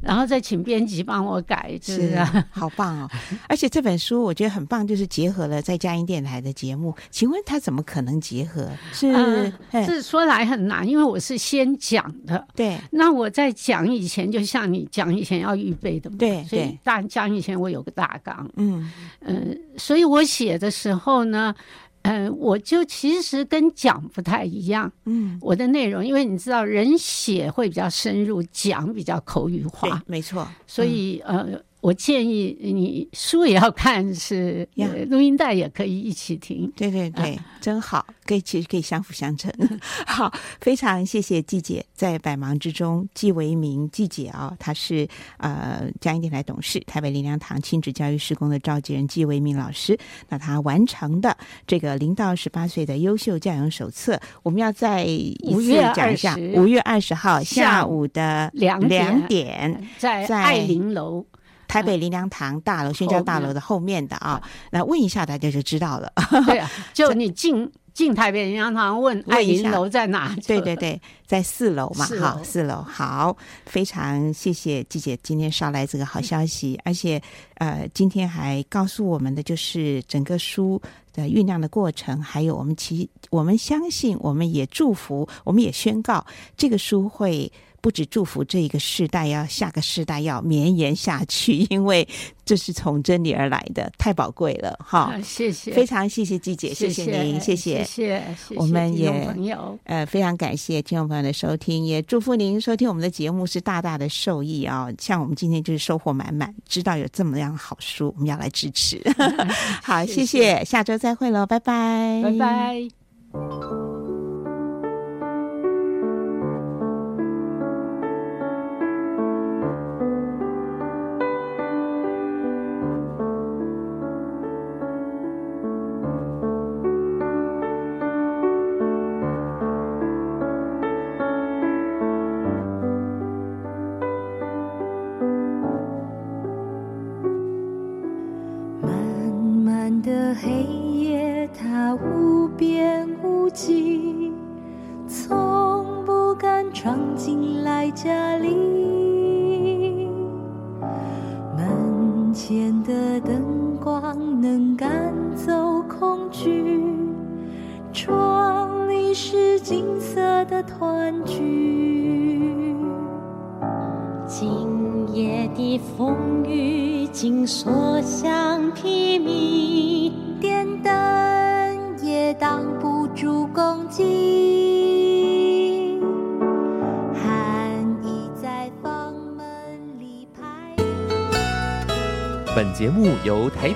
然后再请编辑帮我改，是啊，(laughs) 好棒哦！而且这本书我觉得很棒，就是结合了在佳音电台的节目。请问他怎么可能结合？是是说来很难，因为我是先讲的。对，那我在讲以前，就像你讲以前要预备的嘛。对，所以大讲以前。我有个大纲，嗯。嗯、呃，所以我写的时候呢，嗯、呃，我就其实跟讲不太一样，嗯，我的内容，因为你知道，人写会比较深入，讲比较口语化，没错，所以、嗯、呃。我建议你书也要看，是录音带也可以一起听。对对对，啊、真好，可以其实可以相辅相成。(laughs) 好，非常谢谢季姐，在百忙之中，季维明季姐啊、哦，她是呃佳音电台董事，台北林良堂亲子教育施工的召集人季维明老师。那他完成的这个零到十八岁的优秀教养手册，我们要再五月讲一下。五月二十号下午的两两点，在爱玲楼。台北林良堂大楼、宣教大楼的后面的啊，那问一下大家就知道了。对啊，(laughs) 就你进进台北，人家常常问爱银楼在哪？对对对，在四楼嘛，好，四楼好，非常谢谢季姐今天捎来这个好消息，嗯、而且呃，今天还告诉我们的就是整个书的酝酿的过程，还有我们其我们相信，我们也祝福，我们也宣告这个书会。不止祝福这一个世代，要下个世代要绵延下去，(laughs) 因为这是从真理而来的，太宝贵了哈！谢谢，非常谢谢季姐，谢谢您，谢谢，谢谢，我们也朋友呃非常感谢听众朋友的收听，也祝福您收听我们的节目是大大的受益啊！像我们今天就是收获满满，知道有这么样好书，我们要来支持。(laughs) 好，谢谢，下周再会喽，拜拜，拜拜。